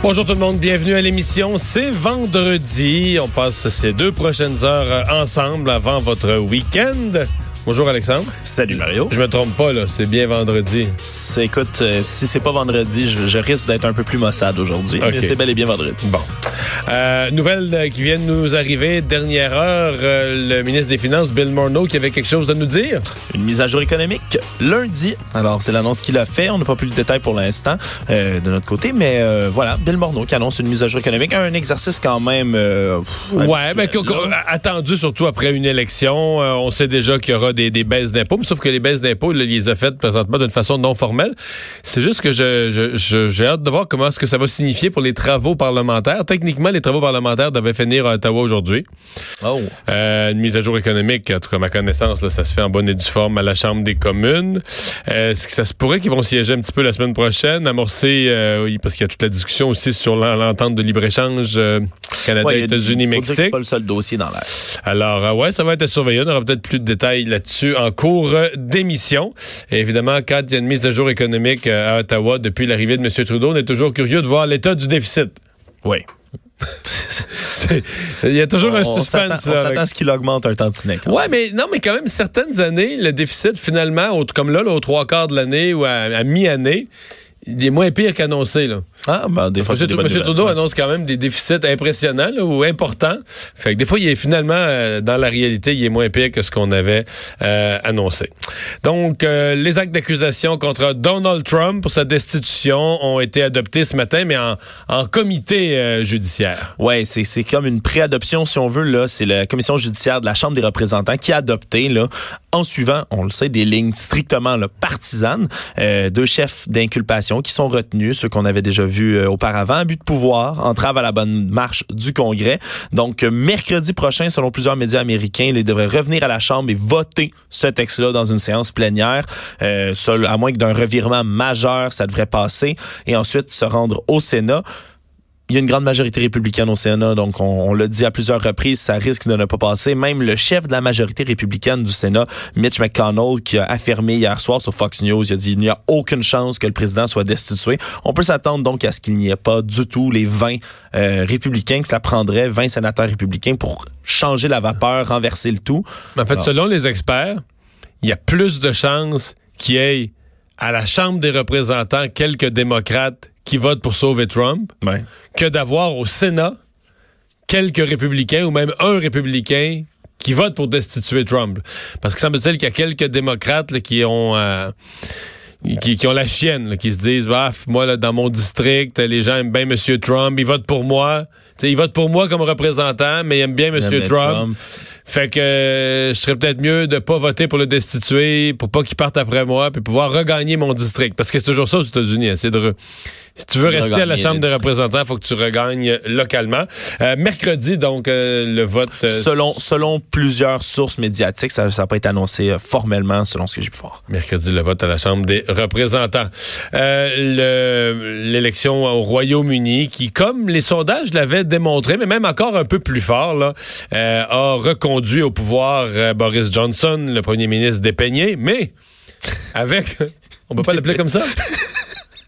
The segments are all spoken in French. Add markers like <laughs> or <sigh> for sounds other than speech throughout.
Bonjour tout le monde, bienvenue à l'émission. C'est vendredi. On passe ces deux prochaines heures ensemble avant votre week-end. Bonjour Alexandre. Salut Mario. Je me trompe pas là, c'est bien vendredi. Écoute, euh, si c'est pas vendredi, je, je risque d'être un peu plus maussade aujourd'hui. Mais c'est bel et bien vendredi. Bon. Euh, nouvelle euh, qui vient de nous arriver, dernière heure, euh, le ministre des Finances, Bill Morneau, qui avait quelque chose à nous dire. Une mise à jour économique lundi. Alors, c'est l'annonce qu'il a fait. On n'a pas plus de détails pour l'instant euh, de notre côté, mais voilà, Bill Morneau qui annonce une mise à jour économique. Un exercice quand même. Ouais, mais attendu surtout après une élection. On sait déjà qu'il y aura des, des baisses d'impôts, sauf que les baisses d'impôts, il les a faites présentement d'une façon non formelle. C'est juste que je, je- je- j'ai hâte de voir comment est-ce que ça va signifier pour les travaux parlementaires. Techniquement, les travaux parlementaires devaient finir à Ottawa aujourd'hui. Oh. Euh, une mise à jour économique, en tout cas, à ma connaissance, là, ça se fait en bonne et due forme à la Chambre des communes. Est-ce que ça se pourrait qu'ils vont siéger un petit peu la semaine prochaine, amorcer, euh, oui, parce qu'il y a toute la discussion aussi sur l'en- l'entente de libre-échange euh, Canada, Ouais, États-Unis, faut dire que C'est Mexique. pas le seul dossier dans l'air. Alors, euh, ouais, ça va être surveillé. On aura peut-être plus de détails là-dessus en cours euh, d'émission. Et évidemment, quand il y a une mise à jour économique euh, à Ottawa depuis l'arrivée de M. Trudeau, on est toujours curieux de voir l'état du déficit. Oui. <laughs> Il y a toujours un suspense. on s'attend à ce qu'il augmente un tantinet. Ouais, mais non, mais quand même, certaines années, le déficit, finalement, comme là, là, aux trois quarts de l'année ou à, à mi-année, il est moins pire qu'annoncé. Là. Ah, ben, des fois, Monsieur nouvelles. Trudeau annonce quand même des déficits impressionnants là, ou importants. Fait que des fois, il est finalement, euh, dans la réalité, il est moins pire que ce qu'on avait euh, annoncé. Donc, euh, les actes d'accusation contre Donald Trump pour sa destitution ont été adoptés ce matin, mais en, en comité euh, judiciaire. Ouais, c'est c'est comme une préadoption si on veut là, c'est la commission judiciaire de la Chambre des représentants qui a adopté là en suivant, on le sait, des lignes strictement là, partisanes, euh, deux chefs d'inculpation qui sont retenus, ceux qu'on avait déjà vus euh, auparavant, abus de pouvoir, entrave à la bonne marche du Congrès. Donc euh, mercredi prochain, selon plusieurs médias américains, ils devraient revenir à la Chambre et voter ce texte-là dans une séance plénière. Euh, à moins que d'un revirement majeur, ça devrait passer et ensuite se rendre au Sénat. Il y a une grande majorité républicaine au Sénat, donc on, on l'a dit à plusieurs reprises, ça risque de ne pas passer. Même le chef de la majorité républicaine du Sénat, Mitch McConnell, qui a affirmé hier soir sur Fox News, il a dit il n'y a aucune chance que le président soit destitué. On peut s'attendre donc à ce qu'il n'y ait pas du tout les 20 euh, républicains, que ça prendrait 20 sénateurs républicains pour changer la vapeur, renverser le tout. En fait, Alors. selon les experts, il y a plus de chances qu'il y ait à la Chambre des représentants quelques démocrates qui votent pour sauver Trump Ouais. que d'avoir au Sénat quelques républicains ou même un républicain qui vote pour destituer Trump. Parce que semble-t-il qu'il y a quelques démocrates là, qui ont... euh, qui, qui ont la chienne, là, qui se disent, bah, moi, là, dans mon district, les gens aiment bien M. Trump, ils votent pour moi. Ils votent pour moi comme représentant, mais ils aiment bien M. Trump. Fait que euh, je serais peut-être mieux de pas voter pour le destituer, pour pas qu'il parte après moi, puis pouvoir regagner mon district. Parce que c'est toujours ça aux États-Unis. hein, c'est de re- Si tu veux rester à la Chambre des représentants, il faut que tu regagnes localement. Euh, mercredi, donc, euh, le vote... euh, Selon, selon plusieurs sources médiatiques, ça n'a pas été annoncé euh, formellement, selon ce que j'ai pu voir. Mercredi, le vote à la Chambre des représentants. Euh, le- L'élection au Royaume-Uni, qui, comme les sondages l'avaient démontré, mais même encore un peu plus fort, là, euh, a reconduit au pouvoir euh, Boris Johnson, le premier ministre dépeigné, mais avec... <laughs> On peut pas l'appeler comme ça?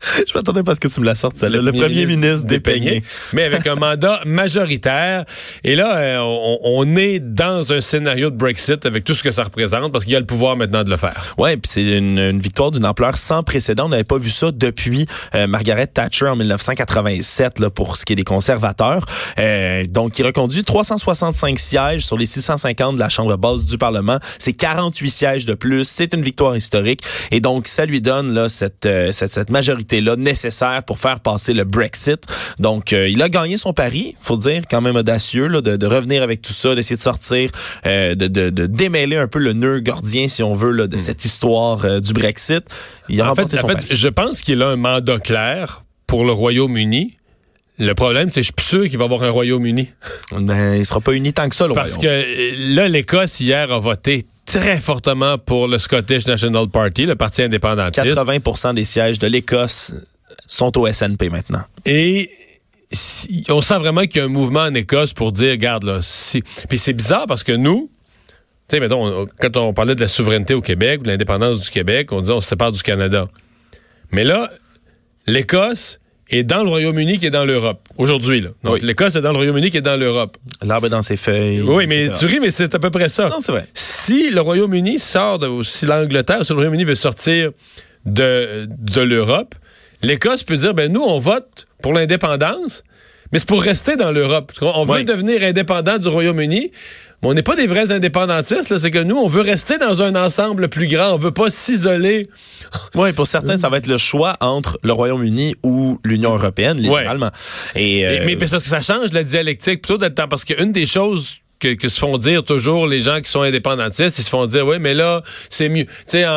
<laughs> Je m'attendais pas à ce que tu me la sortes, celle-là. Le, premier ministre dépeigné. mais avec un mandat <laughs> majoritaire. Et là, euh, on, on est dans un scénario de Brexit avec tout ce que ça représente, parce qu'il y a le pouvoir maintenant de le faire. Ouais, puis c'est une, une victoire d'une ampleur sans précédent. On n'avait pas vu ça depuis euh, Margaret Thatcher en 1987 là, pour ce qui est des conservateurs. Euh, donc, il reconduit 365 sièges sur les 650 de la Chambre basse du Parlement. C'est 48 sièges de plus. C'est une victoire historique. Et donc, ça lui donne là, cette, euh, cette, cette majorité-là nécessaire pour faire passer le Brexit. Donc, euh, il a gagné son pari, faut dire, quand même audacieux, là, de, de revenir avec tout ça, d'essayer de sortir, euh, de, de, de démêler un peu le nœud gordien, si on veut, là, de cette histoire euh, du Brexit. Il a En remporté fait, son en pari. fait je pense qu'il a un mandat clair pour le Royaume-Uni. Le problème, c'est que je suis sûr qu'il va y avoir un Royaume-Uni. Ben, il sera pas uni tant que ça, le Parce Royaume. que là, l'Écosse, hier, a voté très fortement pour le Scottish National Party, le parti indépendantiste. 80% des sièges de l'Écosse sont au SNP maintenant. Et si- on sent vraiment qu'il y a un mouvement en Écosse pour dire, regarde, là, si... Puis c'est bizarre parce que nous, tu sais, mettons, on- quand on parlait de la souveraineté au Québec, de l'indépendance du Québec, on disait on se sépare du Canada. Mais là, l'Écosse est dans le Royaume-Uni qui est dans l'Europe. Aujourd'hui. Donc, Oui. l'Écosse est dans le Royaume-Uni qui est dans l'Europe. L'arbre est dans ses feuilles. Oui, mais etc. tu ris, mais c'est à peu près ça. Non, c'est vrai. Si le Royaume-Uni sort, de, si l'Angleterre, si le Royaume-Uni veut sortir de, de l'Europe, l'Écosse peut dire, ben nous, on vote pour l'indépendance, mais c'est pour rester dans l'Europe. On veut Oui. devenir indépendant du Royaume-Uni, mais on n'est pas des vrais indépendantistes, c'est que nous, on veut rester dans un ensemble plus grand, on veut pas s'isoler. <laughs> Oui, pour certains, ça va être le choix entre le Royaume-Uni ou l'Union européenne, littéralement. Et, euh, mais c'est parce que ça change la dialectique plutôt d'être temps. Parce qu'une des choses que, que se font dire toujours les gens qui sont indépendantistes, ils se font dire, oui, mais là, c'est mieux. Tu sais, en,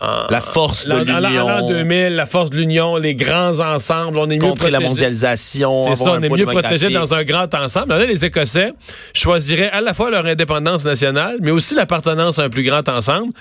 en- La force de en- en- l'union. l'an 2000, la force de l'union, les grands ensembles, on est mieux contrer la mondialisation. C'est ça, on est mieux protégé dans un grand ensemble. Là, les Écossais choisiraient à la fois leur indépendance nationale, mais aussi l'appartenance à un plus grand ensemble.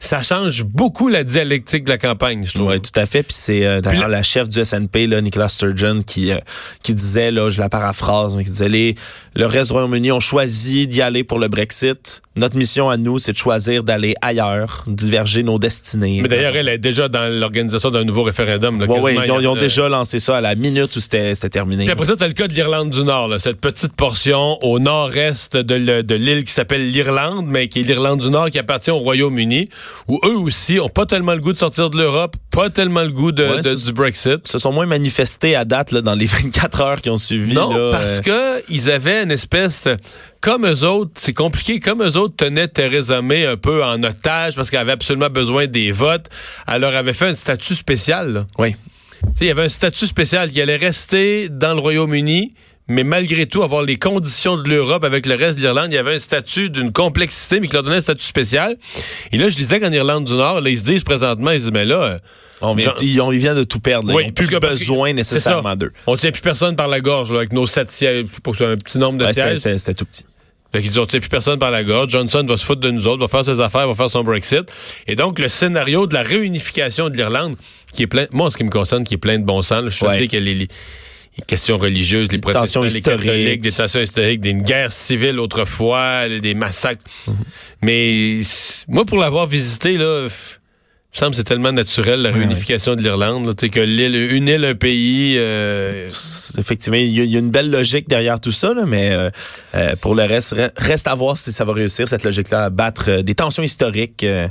Ça change beaucoup la dialectique de la campagne, je trouve. Oui, tout à fait. Puis c'est euh, d'ailleurs la chef du SNP, là, Nicola Sturgeon, qui, euh, qui disait, là, je la paraphrase, mais qui disait, les, le reste du Royaume-Uni ont choisi d'y aller pour le Brexit. Notre mission à nous, c'est de choisir d'aller ailleurs, diverger nos destinées. Mais d'ailleurs, elle est déjà dans l'organisation d'un nouveau référendum. là, Ouais, ils ont, ils ont Euh, déjà lancé ça à la minute où c'était terminé. Puis après ça, t'as le cas de l'Irlande du Nord, là, cette petite portion au nord-est de le- de l'île qui s'appelle l'Irlande, mais qui est l'Irlande du Nord qui appartient au Royaume-Uni, où eux aussi ont pas tellement le goût de sortir de l'Europe, pas tellement le goût de, Ouais, de- c'est- du Brexit. se sont moins manifestés à date là, dans les <laughs> 24 heures qui ont suivi. Non, là, parce euh, que ils avaient une espèce de- comme eux autres, c'est compliqué, comme eux autres tenaient Theresa May un peu en otage parce qu'elle avait absolument besoin des votes, elle leur avait fait un statut spécial. là. Oui. Il y avait un statut spécial qui allait rester dans le Royaume-Uni, mais malgré tout avoir les conditions de l'Europe avec le reste de l'Irlande. Il y avait un statut d'une complexité, mais qui leur donnait un statut spécial. Et là, je disais qu'en Irlande du Nord, là, ils se disent présentement, ils se disent, mais là, euh, On vient, ils, ont- ils viennent de tout perdre. là. Oui, ils ont plus que besoin nécessairement d'eux. on tient plus personne par la gorge là, avec nos sept sièges, pour que ce soit un petit nombre de Ouais, sièges. C'était c'était tout petit. Fait qu'ils disent, on tient plus personne par la gorge. Johnson va se foutre de nous autres, va faire ses affaires, va faire son Brexit. Et donc, le scénario de la réunification de l'Irlande, qui est plein, moi, en ce qui me concerne, qui est plein de bon sens, là, je Ouais. sais qu'il y a les, les- les questions religieuses, les Des protestants, les historiques. catholiques, des tensions historiques, des- une guerre civile autrefois, des massacres. Mhm. Mais moi, pour l'avoir visité, là, me semble que c'est tellement naturel, la réunification de l'Irlande, que l'île, une île, un pays, euh, Effectivement, il y, a- il y a une belle logique derrière tout ça, là, mais euh, euh, pour le reste, re- reste à voir si ça va réussir, cette logique-là, à battre euh, des tensions historiques. euh.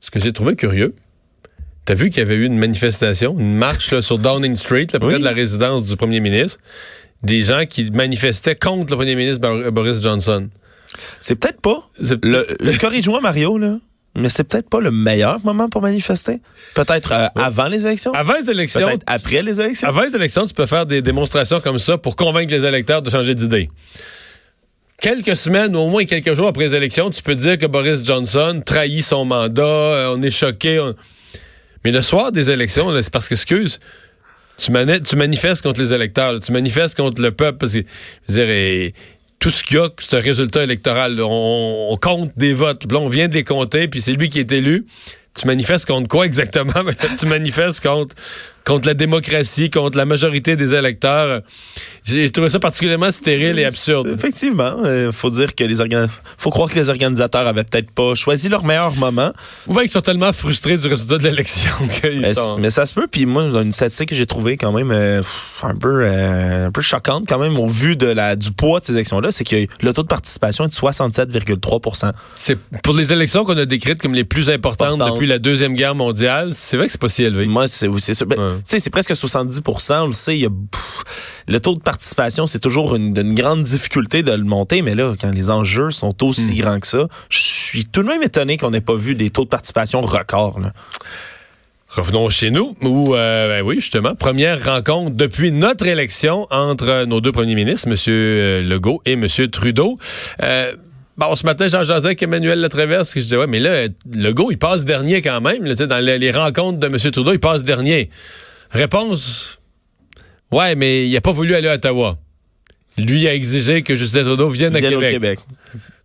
Ce que j'ai trouvé curieux, t'as vu qu'il y avait eu une manifestation, une marche là, sur Downing Street, là, près Oui. de la résidence du premier ministre, des gens qui manifestaient contre le premier ministre Boris Johnson. C'est peut-être pas, le, le corrige-moi Mario, là, mais c'est peut-être pas le meilleur moment pour manifester. Peut-être euh, avant les élections, Avant les élections, peut-être après les élections. avant les élections, tu peux faire des démonstrations comme ça pour convaincre les électeurs de changer d'idée. Quelques semaines ou au moins quelques jours après les élections, tu peux dire que Boris Johnson trahit son mandat, euh, on est choqué. on- Mais le soir des élections, c'est parce que, excuse, tu, tu manifestes contre les électeurs, là, tu manifestes contre le peuple. Parce que, je veux dire, et tout ce qu'il y a, c'est un résultat électoral. On, compte des votes. Là, on vient de puis c'est lui qui est élu. Tu manifestes contre quoi exactement? <laughs> Tu manifestes contre, contre la démocratie, contre la majorité des électeurs. J'ai trouvé ça particulièrement stérile et absurde. Effectivement, il faut dire que les faut croire que les organisateurs avaient peut-être pas choisi leur meilleur moment. Ou bien qu'ils sont tellement frustrés du résultat de l'élection <laughs> qu'ils Mais, sont... mais ça se peut. Puis moi, une statistique que j'ai trouvée quand même euh, un peu euh, un peu choquante quand même au vu de la du poids de ces élections-là, c'est que le taux de participation est de 67,3 C'est pour les élections qu'on a décrites comme les plus importantes depuis la Deuxième Guerre mondiale, c'est vrai que c'est pas si élevé. Moi, c'est c'est sûr. Ben, Ouais. Sais, c'est presque 70 on le sait. il y a, pff, le taux de participation, c'est toujours une, une grande difficulté de le monter, mais là, quand les enjeux sont aussi Hmm. grands que ça, je suis tout de même étonné qu'on n'ait pas vu des taux de participation records. là. Revenons chez nous, où, euh, ben oui, justement, première rencontre depuis notre élection entre nos deux premiers ministres, M. Legault et M. Trudeau. Euh, Bon, ce matin, j'en jasais avec Emmanuel Latraverse, que je disais, ouais, mais là, Legault, il passe dernier quand même. là, dans les, les rencontres de M. Trudeau, il passe dernier. Réponse, Ouais, mais il a pas voulu aller à Ottawa. Lui a exigé que Justin Trudeau vienne à au Québec.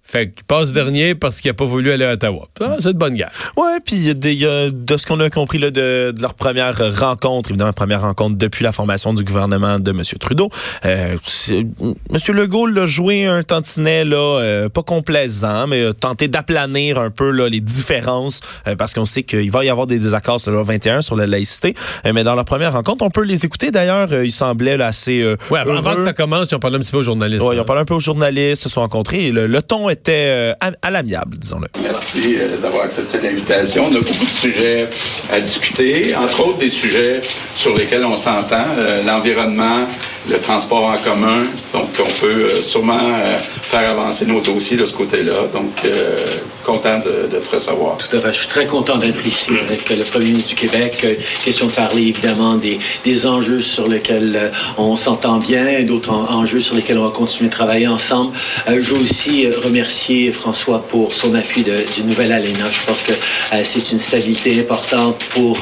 Fait qu'il passe dernier parce qu'il a pas voulu aller à Ottawa. Ah, c'est de bonne guerre. Ouais, puis il il de ce qu'on a compris là, de, de leur première rencontre, évidemment première rencontre depuis la formation du gouvernement de M. Trudeau. Euh, M. Legault l'a joué un tantinet là, euh, pas complaisant, mais a tenté d'aplanir un peu là, les différences euh, parce qu'on sait qu'il va y avoir des désaccords sur le 21 sur la laïcité. Mais dans leur première rencontre, on peut les écouter. D'ailleurs, ils semblaient là, assez Ouais, avant, avant que ça commence, ils ont parlé un petit peu aux journalistes. Ouais, ils ont parlé un peu aux journalistes, se sont rencontrés et le, le ton était euh, à, à l'amiable, disons-le. Merci euh, d'avoir accepté l'invitation. On a beaucoup de sujets à discuter, entre autres des sujets sur lesquels on s'entend, euh, l'environnement, le transport en commun. Donc, on peut euh, sûrement euh, faire avancer nos dossiers de ce côté-là. Donc, euh, content de, de te recevoir. Tout à fait. Je suis très content d'être ici avec le Premier ministre du Québec. Question de parler évidemment des, des enjeux sur lesquels on s'entend bien, et d'autres en- enjeux sur lesquels on va continuer de travailler ensemble. Euh, je veux aussi euh, remercier François pour son appui de- du nouvel ALENA. Je pense que euh, c'est une stabilité importante pour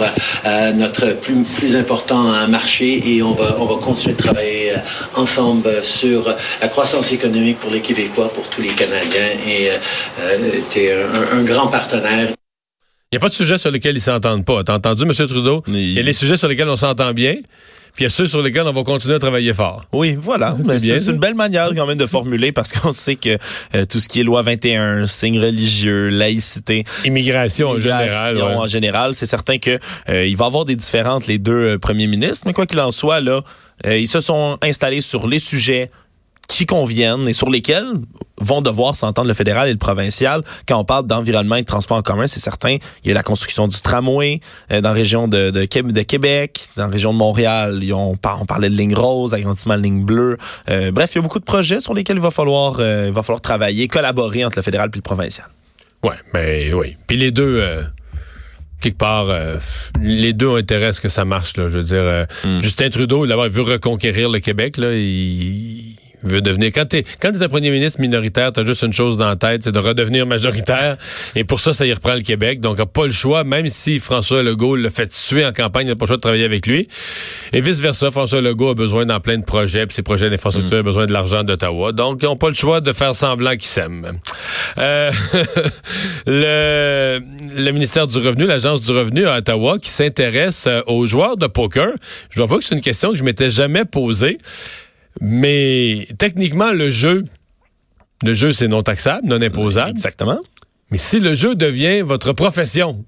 euh, notre plus, plus important marché et on va, on va continuer de travailler euh, ensemble sur la croissance économique pour les Québécois, pour tous les Canadiens et tu es un, un grand partenaire. Il n'y a pas de sujet sur lesquels ils s'entendent pas. T'as entendu, M. Trudeau? Il y a les sujets sur lesquels on s'entend bien, puis il y a ceux sur lesquels on va continuer à travailler fort. Oui, voilà. C'est bien, C'est une belle manière quand même de formuler parce qu'on sait que euh, tout ce qui est loi 21, signes religieux, laïcité, Immigration en général, ouais. en général, c'est certain que euh, il va y avoir des différentes les deux euh, premiers ministres, mais quoi qu'il en soit là, ils se sont installés sur les sujets qui conviennent et sur lesquels vont devoir s'entendre le fédéral et le provincial. Quand on parle d'environnement et de transport en commun, c'est certain, il y a la construction du tramway euh, dans la région de, de, de Québec, dans la région de Montréal, par- on parlait de ligne rose, agrandissement de ligne bleue. Euh, bref, il y a beaucoup de projets sur lesquels il va falloir, euh, il va falloir travailler, collaborer entre le fédéral et le provincial. Ouais, ben oui. Puis les deux, euh, quelque part, euh, les deux ont intérêt à ce que ça marche. Là. Je veux dire, euh, Justin Trudeau, d'abord, il veut reconquérir le Québec. Là. Il veut devenir. Quand t'es quand t'es un premier ministre minoritaire, t'as juste une chose dans la tête, c'est de redevenir majoritaire. Et pour ça, ça y reprend le Québec. Donc, il a pas le choix, même si François Legault le fait tuer en campagne, il n'a pas le choix de travailler avec lui. Et vice-versa, François Legault a besoin d'en plein de projets, puis ses projets d'infrastructure ont besoin de l'argent d'Ottawa. Donc, ils n'ont pas le choix de faire semblant qu'ils s'aiment. Euh, <laughs> le, le ministère du Revenu, l'Agence du Revenu à Ottawa, qui s'intéresse euh, aux joueurs de poker. Je dois avouer que c'est une question que je m'étais jamais posée. Mais techniquement, le jeu, le jeu, c'est non taxable, non imposable. Exactement. Mais si le jeu devient votre profession,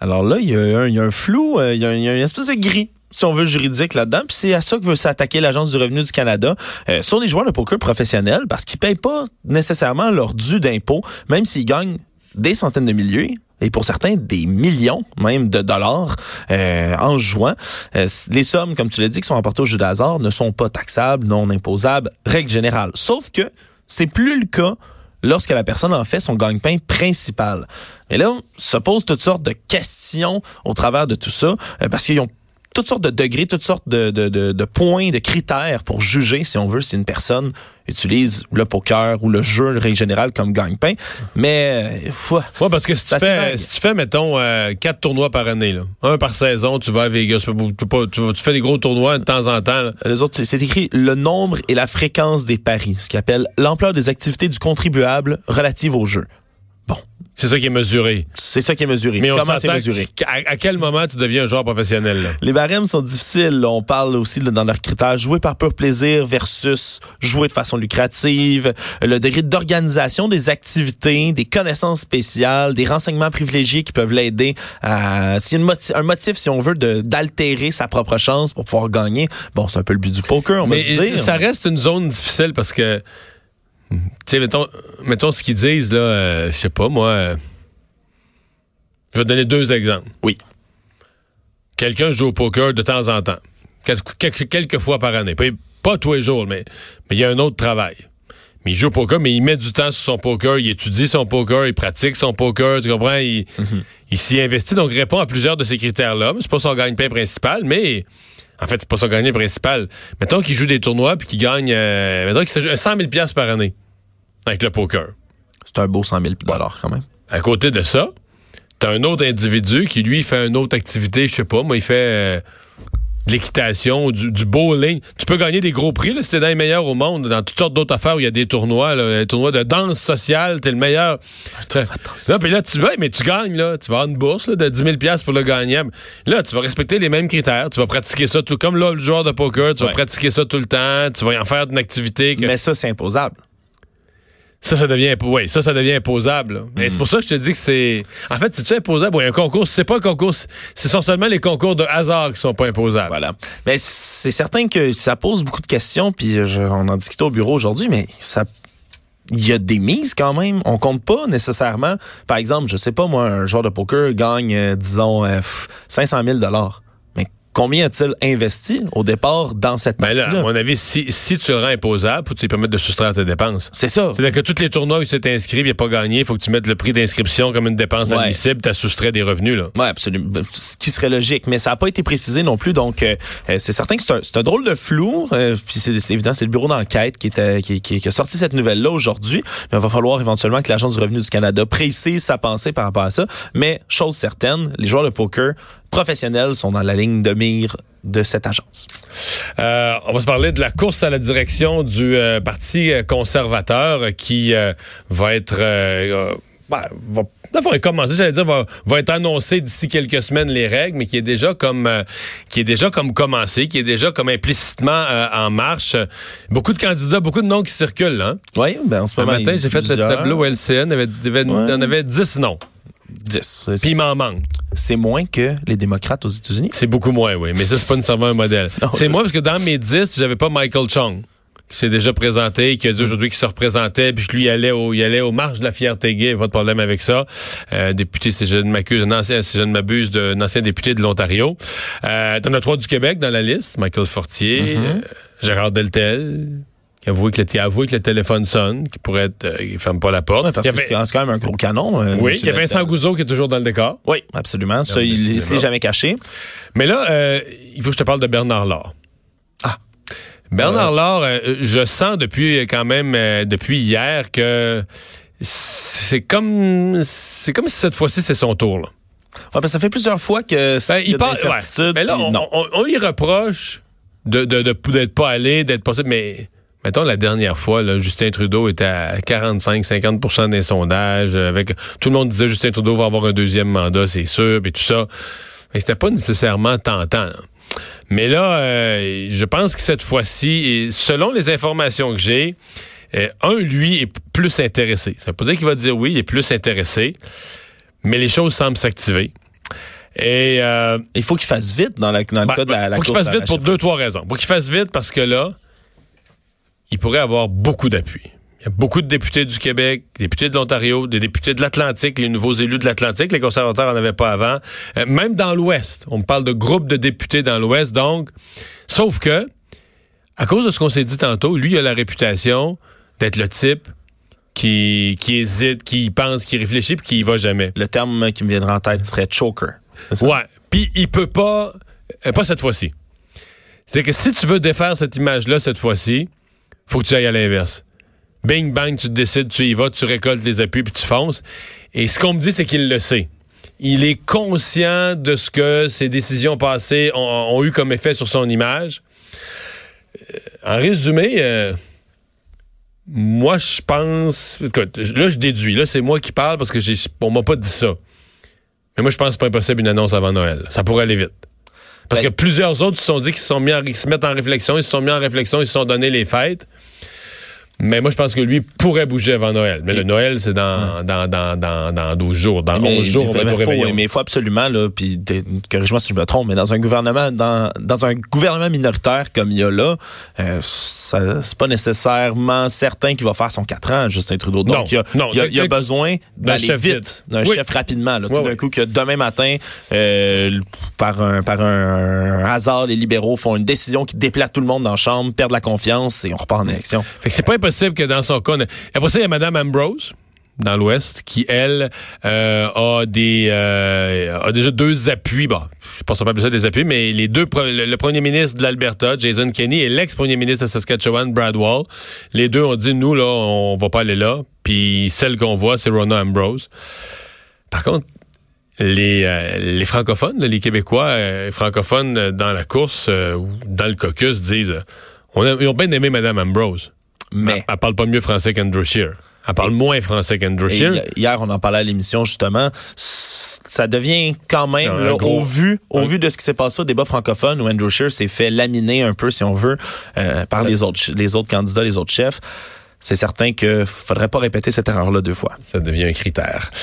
Alors là, il y, a un- il y a un flou, euh, il y a, il y a une espèce de gris si on veut, juridique là-dedans. Puis c'est à ça que veut s'attaquer l'Agence du revenu du Canada euh, sur les joueurs de poker professionnels parce qu'ils payent pas nécessairement leur dû d'impôt, même s'ils gagnent des centaines de milliers et pour certains des millions même de dollars euh, en jouant. Euh, les sommes, comme tu l'as dit, qui sont rapportées au jeu de hasard ne sont pas taxables, non imposables, règle générale. Sauf que c'est plus le cas lorsque la personne en fait son gagne-pain principal. Mais là, se posent toutes sortes de questions au travers de tout ça, euh, parce qu'ils ont toutes sortes de degrés, toutes sortes de, de, de, de points, de critères pour juger, si on veut, si une personne utilise le poker ou le jeu, en règle générale, comme gagne-pain. Mais, euh, foi, Ouais, parce que si tu, fais, si tu fais, mettons, euh, quatre tournois par année, là, un par saison, tu vas à Vegas, tu, pas- tu fais des gros tournois de temps en temps. là. les autres, c'est écrit le nombre et la fréquence des paris, ce qui appelle l'ampleur des activités du contribuable relative au jeu. C'est ça qui est mesuré. c'est ça qui est mesuré. Mais on Comment c'est mesuré? à, quel moment tu deviens un joueur professionnel? là? Les barèmes sont difficiles. là. On parle aussi là, dans leurs critères jouer par pur plaisir versus jouer de façon lucrative, le degré d'organisation des activités, des connaissances spéciales, des renseignements privilégiés qui peuvent l'aider à s'il y a un motif si on veut d'altérer sa propre chance pour pouvoir gagner. Bon, c'est un peu le but du poker, on va Mais se dire. ça reste une zone difficile parce que, tu sais, mettons, mettons ce qu'ils disent, là, euh, je sais pas, moi. euh, je vais te donner deux exemples. Oui. Quelqu'un joue au poker de temps en temps. Quel- Quelques, quelques fois par année. Pas, pas tous les jours, mais mais il y a un autre travail. Mais il joue au poker, mais il met du temps sur son poker, il étudie son poker, il pratique son poker, tu comprends? Il, il s'y investit, donc il répond à plusieurs de ces critères-là. C'est pas son gagne-pain principal, mais en fait, c'est pas son gagne-pain principal. Mettons qu'il joue des tournois puis qu'il gagne, euh, mettons qu'il s'ajoute 100 000 piastres par année avec le poker. C'est un beau 100 000 dollars quand même. À côté de ça, t'as un autre individu qui, lui, fait une autre activité, je sais pas, moi, il fait... euh, de l'équitation, du, du bowling. Tu peux gagner des gros prix, là, si t'es dans les meilleurs au monde, dans toutes sortes d'autres affaires où il y a des tournois, là, des tournois de danse sociale, t'es le meilleur. Là, puis là, tu vas, mais tu gagnes, là. Tu vas avoir une bourse là, de 10 000 pour le gagnant. Là, tu vas respecter les mêmes critères. Tu vas pratiquer ça tout, comme là, le joueur de poker, tu vas pratiquer ça tout le temps. Tu vas y en faire une activité que- Mais ça, c'est imposable. Ça, ça devient, ouais, ça, ça devient imposable. Mais c'est pour ça que je te dis que c'est. En fait, c'est-tu imposable? Oui, un concours, c'est pas un concours. Ce sont seulement les concours de hasard qui sont pas imposables. Voilà. Mais c'est certain que ça pose beaucoup de questions, puis je- on en discutait au bureau aujourd'hui, mais ça. Il y a des mises quand même. On compte pas nécessairement. Par exemple, je sais pas, moi, un joueur de poker gagne, euh, disons, euh, pff, 500 000 Mais combien a-t-il investi au départ dans cette Ben là, partie-là? à mon avis, si, si tu le rends imposable, faut que tu lui permettes de soustraire tes dépenses. C'est ça. C'est-à-dire que tous les tournois où tu t'es inscrit, il n'a pas gagné, il faut que tu mettes le prix d'inscription comme une dépense Ouais. admissible, tu as soustrait des revenus. Là. Oui, absolument. Ce qui serait logique, mais ça n'a pas été précisé non plus. Donc, euh, euh, c'est certain que c'est un, c'est un drôle de flou. euh, puis c'est c'est évident, c'est le bureau d'enquête qui, était- qui, qui- qui a sorti cette nouvelle-là aujourd'hui. Mais il va falloir éventuellement que l'Agence du revenu du Canada précise sa pensée par rapport à ça. Mais, chose certaine, les joueurs de poker professionnels sont dans la ligne de mire de cette agence. Euh, on va se parler de la course à la direction du euh, Parti conservateur qui euh, va être... ben, va, va commencer, j'allais dire, va, va être annoncé d'ici quelques semaines les règles, mais qui est déjà comme euh, qui est déjà comme commencé, qui est déjà comme implicitement euh, en marche. Beaucoup de candidats, beaucoup de noms qui circulent. Hein? Oui, ben en ce matin, j'ai fait le tableau LCN, il y avait, il y avait- Ouais. il y en avait 10 noms. 10. C'est- Puis il m'en manque. C'est moins que les démocrates aux États-Unis? C'est beaucoup moins, oui. Mais ça, c'est pas nécessairement un modèle. <laughs> C'est je moi sais. parce que dans mes 10, j'avais pas Michael Chung qui s'est déjà présenté, qui a dit aujourd'hui qu'il se représentait, puis que lui, il allait, au, il allait aux marches de la fierté gay, pas de problème avec ça. Euh, député, si je ne m'accuse, un ancien, si je ne m'abuse, d'un ancien député de l'Ontario. Euh, T'en as trois du Québec dans la liste, Michael Fortier, Mm-hmm. euh, Gérard Deltel, qui avoué que le, avoué que le téléphone sonne, qui pourrait être, euh, il ferme pas la porte. Parce Il y que avait- c'est quand même un gros canon. euh, oui, il y a Vincent. Gouzeau qui est toujours dans le décor. Oui, absolument. Ça, il ne cinéma. s'est jamais caché. Mais là, euh, il faut que je te parle de Bernard Laure. Ah. Bernard Laure, euh, je sens depuis euh, quand même euh, depuis hier que c'est comme c'est comme si cette fois-ci c'est son tour. Là. Ouais, parce que ça fait plusieurs fois que Ben, il y a parle- ouais. Mais là, on, on, on y reproche de de- de- d'être pas allé, d'être passé, mais mettons la dernière fois, là, Justin Trudeau était à 45-50% des sondages. euh, Avec tout le monde disait Justin Trudeau va avoir un deuxième mandat, c'est sûr, et tout ça. Mais c'était pas nécessairement tentant. là. Mais là, euh, je pense que cette fois-ci, selon les informations que j'ai, euh, un, lui, est plus intéressé. Ça veut pas dire qu'il va dire oui, il est plus intéressé, mais les choses semblent s'activer. Et euh, Il faut qu'il fasse vite dans, la, dans le ben, cas de la, la pour qu'il course fasse vite pour deux, trois raisons. Pour qu'il fasse vite parce que là, il pourrait avoir beaucoup d'appui. Il y a beaucoup de députés du Québec, des députés de l'Ontario, des députés de l'Atlantique, les nouveaux élus de l'Atlantique. Les conservateurs n'en avaient pas avant. Euh, même dans l'Ouest, on me parle de groupes de députés dans l'Ouest. Donc, sauf que, à cause de ce qu'on s'est dit tantôt, lui il a la réputation d'être le type qui, qui hésite, qui pense, qui réfléchit, puis qui y va jamais. Le terme qui me viendra en tête serait choker. Ouais. Puis il peut pas, euh, pas cette fois-ci. C'est que si tu veux défaire cette image-là cette fois-ci, faut que tu ailles à l'inverse. Bing bang, tu te décides, tu y vas, tu récoltes les appuis puis tu fonces. Et ce qu'on me dit, c'est qu'il le sait. Il est conscient de ce que ses décisions passées ont, eu comme effet sur son image. Euh, en résumé, euh, moi, je pense. Écoute, là, je déduis. Là, c'est moi qui parle parce que j'ai, on m'a pas dit ça. Mais moi, je pense que c'est pas impossible une annonce avant Noël. Ça pourrait aller vite. Parce Ben- que plusieurs autres se sont dit qu'ils se sont mis en- se mettent en réflexion, ils se sont mis en réflexion, ils se sont donné les fêtes. Mais moi, je pense que lui pourrait bouger avant Noël. Mais le Noël, c'est dans, dans, dans, dans, dans 12 jours. Dans 11 jours, on va mais faut, mais il faut absolument, là, puis corrige-moi si je me trompe, mais dans un gouvernement, dans, dans un gouvernement minoritaire comme il y a là, euh, c'est pas nécessairement certain qu'il va faire son 4 ans, Justin Trudeau. Donc, Non, il, y a, non, il y a- il y a quelqu'un- besoin d'aller chef vite, vite. d'un Oui. chef rapidement. Là, tout d'un coup, que demain matin, euh, par, un, par un, hasard, les libéraux font une décision qui déplace tout le monde dans la chambre, perdent la confiance et on repart en élection. Fait que c'est pas impossible que dans son cas. Après ça, il y a Mme Ambrose dans l'Ouest qui, elle, euh, a des euh, a déjà deux appuis. Bon, je sais pas si on peut appeler ça des appuis, mais les deux le, premier ministre de l'Alberta, Jason Kenney, et l'ex-premier ministre de Saskatchewan, Brad Wall, les deux ont dit nous là, on va pas aller là. Puis celle qu'on voit, c'est Rona Ambrose. Par contre, les, euh, les francophones, les Québécois francophones dans la course ou dans le caucus disent on a, ils ont bien aimé Mme Ambrose. Mais Elle, elle parle pas mieux français qu'Andrew Scheer. Elle parle moins français qu'Andrew hi- hier, on en parlait à l'émission justement. Ça devient quand même, là, gros- au vu, au un- vu de ce qui s'est passé au débat francophone où Andrew Scheer s'est fait laminer un peu, si on veut, euh, par les autres, les autres candidats, les autres chefs. C'est certain que faudrait pas répéter cette erreur-là deux fois. Ça devient un critère.